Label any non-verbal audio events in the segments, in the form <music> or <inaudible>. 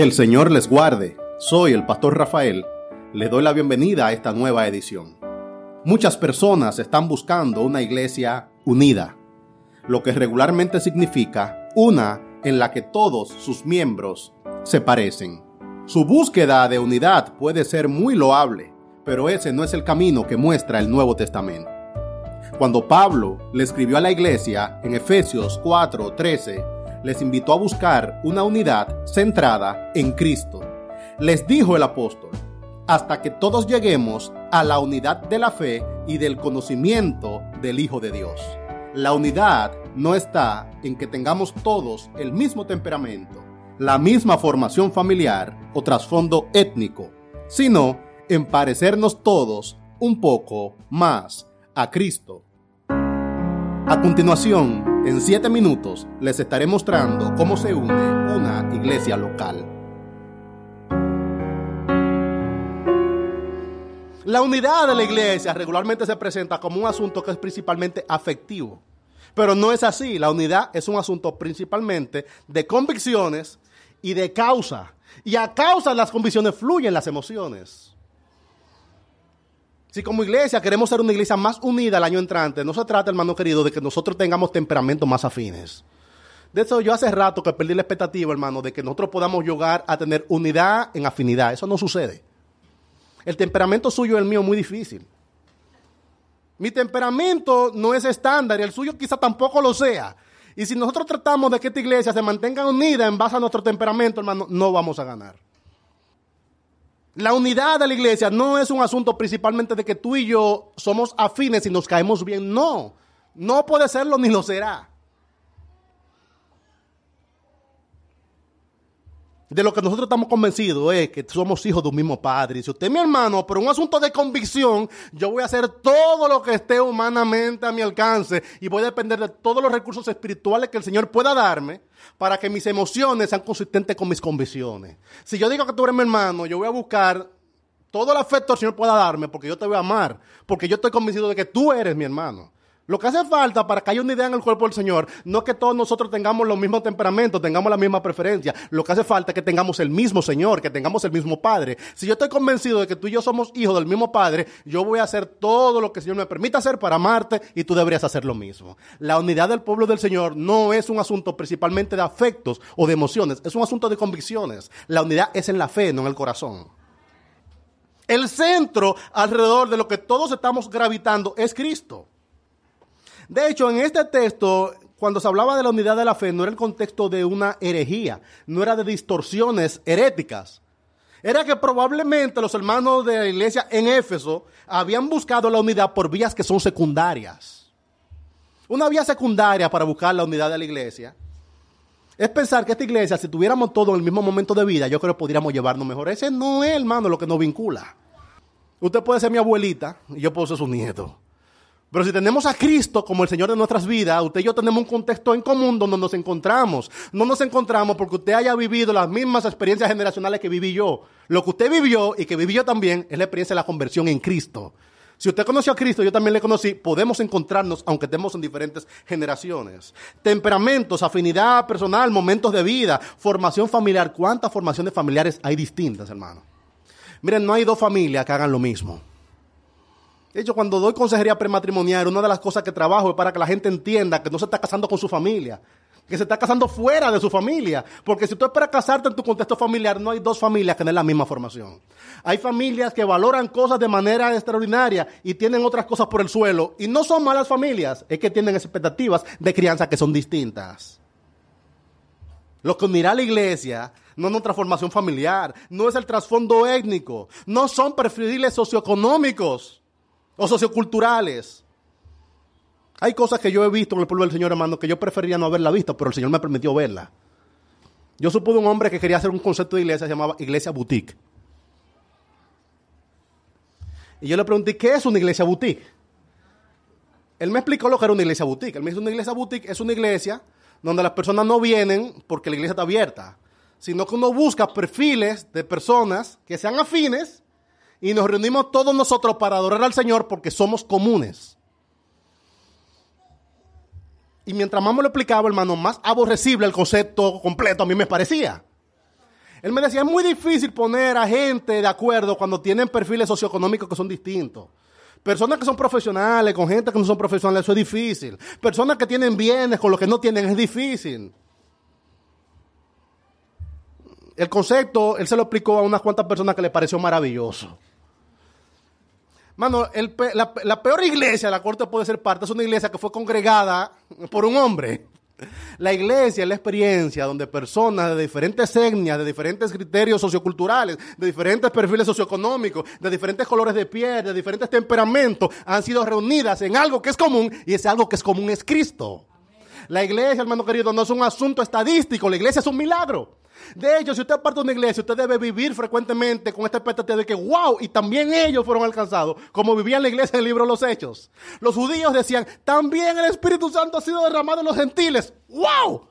Que el Señor les guarde. Soy el pastor Rafael. Le doy la bienvenida a esta nueva edición. Muchas personas están buscando una iglesia unida, lo que regularmente significa una en la que todos sus miembros se parecen. Su búsqueda de unidad puede ser muy loable, pero ese no es el camino que muestra el Nuevo Testamento. Cuando Pablo le escribió a la iglesia en Efesios 4:13, les invitó a buscar una unidad centrada en Cristo. Les dijo el apóstol, hasta que todos lleguemos a la unidad de la fe y del conocimiento del Hijo de Dios. La unidad no está en que tengamos todos el mismo temperamento, la misma formación familiar o trasfondo étnico, sino en parecernos todos un poco más a Cristo. A continuación, en 7 minutos, les estaré mostrando cómo se une una iglesia local. La unidad de la iglesia regularmente se presenta como un asunto que es principalmente afectivo. Pero no es así. La unidad es un asunto principalmente de convicciones y de causa. Y a causa de las convicciones fluyen las emociones. Si como iglesia queremos ser una iglesia más unida el año entrante, no se trata, hermano querido, de que nosotros tengamos temperamentos más afines. De eso yo hace rato que perdí la expectativa, hermano, de que nosotros podamos llegar a tener unidad en afinidad. Eso no sucede. El temperamento suyo y el mío es muy difícil. Mi temperamento no es estándar y el suyo quizá tampoco lo sea. Y si nosotros tratamos de que esta iglesia se mantenga unida en base a nuestro temperamento, hermano, no vamos a ganar. La unidad de la iglesia no es un asunto principalmente de que tú y yo somos afines y nos caemos bien. No, no puede serlo ni lo será. De lo que nosotros estamos convencidos es que somos hijos de un mismo Padre. Y si usted es mi hermano, por un asunto de convicción, yo voy a hacer todo lo que esté humanamente a mi alcance y voy a depender de todos los recursos espirituales que el Señor pueda darme para que mis emociones sean consistentes con mis convicciones. Si yo digo que tú eres mi hermano, yo voy a buscar todo el afecto que el Señor pueda darme porque yo te voy a amar, porque yo estoy convencido de que tú eres mi hermano. Lo que hace falta para que haya una idea en el cuerpo del Señor no es que todos nosotros tengamos los mismos temperamentos, tengamos la misma preferencia. Lo que hace falta es que tengamos el mismo Señor, que tengamos el mismo Padre. Si yo estoy convencido de que tú y yo somos hijos del mismo Padre, yo voy a hacer todo lo que el Señor me permita hacer para amarte y tú deberías hacer lo mismo. La unidad del pueblo del Señor no es un asunto principalmente de afectos o de emociones, es un asunto de convicciones. La unidad es en la fe, no en el corazón. El centro alrededor de lo que todos estamos gravitando es Cristo. De hecho, en este texto, cuando se hablaba de la unidad de la fe, no era el contexto de una herejía, no era de distorsiones heréticas. Era que probablemente los hermanos de la iglesia en Éfeso habían buscado la unidad por vías que son secundarias. Una vía secundaria para buscar la unidad de la iglesia es pensar que esta iglesia, si tuviéramos todo en el mismo momento de vida, yo creo que podríamos llevarnos mejor. Ese no es, hermano, lo que nos vincula. Usted puede ser mi abuelita y yo puedo ser su nieto. Pero si tenemos a Cristo como el Señor de nuestras vidas, usted y yo tenemos un contexto en común donde nos encontramos. No nos encontramos porque usted haya vivido las mismas experiencias generacionales que viví yo. Lo que usted vivió y que viví yo también es la experiencia de la conversión en Cristo. Si usted conoció a Cristo, yo también le conocí, podemos encontrarnos aunque estemos en diferentes generaciones. Temperamentos, afinidad personal, momentos de vida, formación familiar. ¿Cuántas formaciones familiares hay distintas, hermano? Miren, no hay dos familias que hagan lo mismo. De hecho, cuando doy consejería prematrimonial, una de las cosas que trabajo es para que la gente entienda que no se está casando con su familia, que se está casando fuera de su familia. Porque si tú esperas casarte en tu contexto familiar, no hay dos familias que tengan la misma formación. Hay familias que valoran cosas de manera extraordinaria y tienen otras cosas por el suelo. Y no son malas familias, es que tienen expectativas de crianza que son distintas. Lo que unirá a la iglesia no es nuestra formación familiar, no es el trasfondo étnico, no son perfiles socioeconómicos o socioculturales. Hay cosas que yo he visto en el pueblo del Señor, hermano, que yo preferiría no haberla visto, pero el Señor me permitió verla. Yo supe de un hombre que quería hacer un concepto de iglesia, se llamaba iglesia boutique. Y yo le pregunté, ¿qué es una iglesia boutique? Él me explicó lo que era una iglesia boutique. Él me dijo, una iglesia boutique es una iglesia donde las personas no vienen porque la iglesia está abierta, sino que uno busca perfiles de personas que sean afines y nos reunimos todos nosotros para adorar al Señor porque somos comunes. Y mientras más me lo explicaba, hermano, más aborrecible el concepto completo a mí me parecía. Él me decía, es muy difícil poner a gente de acuerdo cuando tienen perfiles socioeconómicos que son distintos. Personas que son profesionales con gente que no son profesionales, eso es difícil. Personas que tienen bienes con los que no tienen, es difícil. El concepto, él se lo explicó a unas cuantas personas que le pareció maravilloso. Mano, la, la, peor iglesia de la corte puede ser parte es una iglesia que fue congregada por un hombre. La iglesia es la experiencia donde personas de diferentes etnias, de diferentes criterios socioculturales, de diferentes perfiles socioeconómicos, de diferentes colores de piel, de diferentes temperamentos, han sido reunidas en algo que es común y ese algo que es común es Cristo. La iglesia, hermano querido, no es un asunto estadístico, la iglesia es un milagro. De hecho, si usted parte de una iglesia, usted debe vivir frecuentemente con esta expectativa de que, wow, y también ellos fueron alcanzados, como vivían la iglesia en el libro de los Hechos. Los judíos decían, también el Espíritu Santo ha sido derramado en los gentiles. ¡Wow!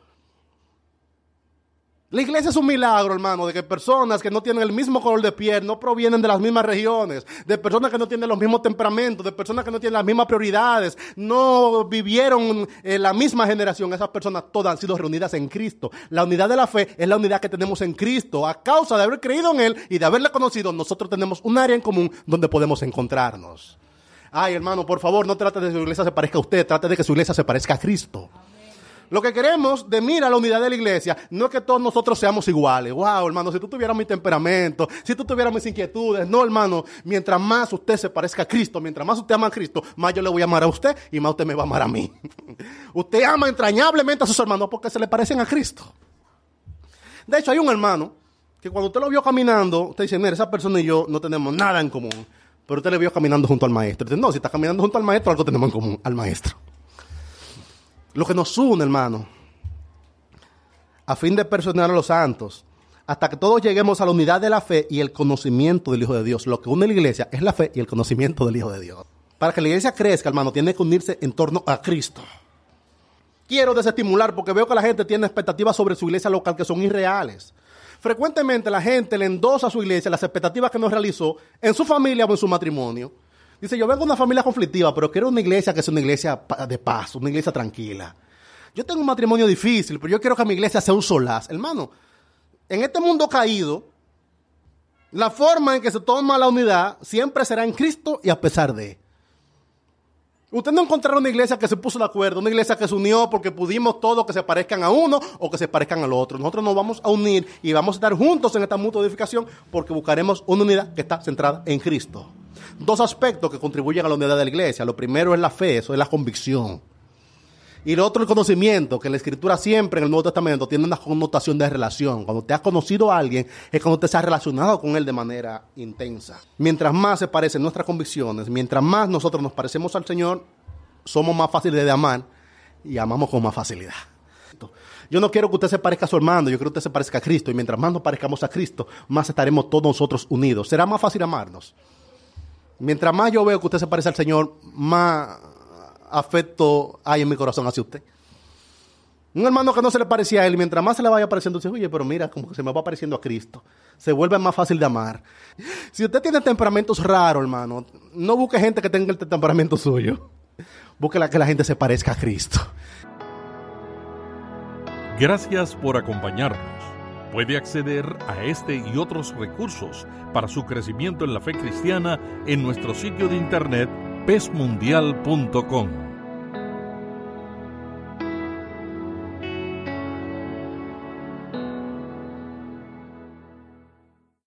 La iglesia es un milagro, hermano, de que personas que no tienen el mismo color de piel, no provienen de las mismas regiones, de personas que no tienen los mismos temperamentos, de personas que no tienen las mismas prioridades, no vivieron en la misma generación. Esas personas todas han sido reunidas en Cristo. La unidad de la fe es la unidad que tenemos en Cristo. A causa de haber creído en Él y de haberle conocido, nosotros tenemos un área en común donde podemos encontrarnos. Ay, hermano, por favor, no trate de que su iglesia se parezca a usted, trate de que su iglesia se parezca a Cristo. Lo que queremos de mira la unidad de la iglesia no es que todos nosotros seamos iguales. Wow, hermano, si tú tuvieras mi temperamento, si tú tuvieras mis inquietudes. No, hermano, mientras más usted se parezca a Cristo, mientras más usted ama a Cristo, más yo le voy a amar a usted y más usted me va a amar a mí. <laughs> usted ama entrañablemente a sus hermanos porque se le parecen a Cristo. De hecho, hay un hermano que cuando usted lo vio caminando, usted dice, mira, esa persona y yo no tenemos nada en común. Pero usted le vio caminando junto al maestro. Dice, no, si está caminando junto al maestro, algo tenemos en común, al maestro lo que nos une, hermano, a fin de personar a los santos, hasta que todos lleguemos a la unidad de la fe y el conocimiento del Hijo de Dios. Lo que une a la iglesia es la fe y el conocimiento del Hijo de Dios. Para que la iglesia crezca, hermano, tiene que unirse en torno a Cristo. Quiero desestimular porque veo que la gente tiene expectativas sobre su iglesia local que son irreales. Frecuentemente la gente le endosa a su iglesia las expectativas que no realizó en su familia o en su matrimonio Dice, yo vengo de una familia conflictiva, pero quiero una iglesia que sea una iglesia de paz, una iglesia tranquila. Yo tengo un matrimonio difícil, pero yo quiero que mi iglesia sea un solaz. Hermano, en este mundo caído, la forma en que se toma la unidad siempre será en Cristo y a pesar de. Usted no encontrará una iglesia que se puso de acuerdo, una iglesia que se unió porque pudimos todos que se parezcan a uno o que se parezcan al otro. Nosotros nos vamos a unir y vamos a estar juntos en esta mutua edificación porque buscaremos una unidad que está centrada en Cristo dos aspectos que contribuyen a la unidad de la iglesia. Lo primero es la fe, eso es la convicción. Y lo otro, el conocimiento, que la escritura siempre en el Nuevo Testamento tiene una connotación de relación. Cuando te has conocido a alguien, es cuando te se ha relacionado con él de manera intensa. Mientras más se parecen nuestras convicciones, mientras más nosotros nos parecemos al Señor, somos más fáciles de amar y amamos con más facilidad. Yo no quiero que usted se parezca a su hermano, yo quiero que usted se parezca a Cristo. Y mientras más nos parezcamos a Cristo, más estaremos todos nosotros unidos. Será más fácil amarnos. Mientras más yo veo que usted se parece al Señor, más afecto hay en mi corazón hacia usted. Un hermano que no se le parecía a él, mientras más se le vaya pareciendo, dice, oye, pero mira, como que se me va pareciendo a Cristo. Se vuelve más fácil de amar. Si usted tiene temperamentos raros, hermano, no busque gente que tenga el temperamento suyo. Busque que la gente se parezca a Cristo. Gracias por acompañarnos. Puede acceder a este y otros recursos para su crecimiento en la fe cristiana en nuestro sitio de internet pesmundial.com.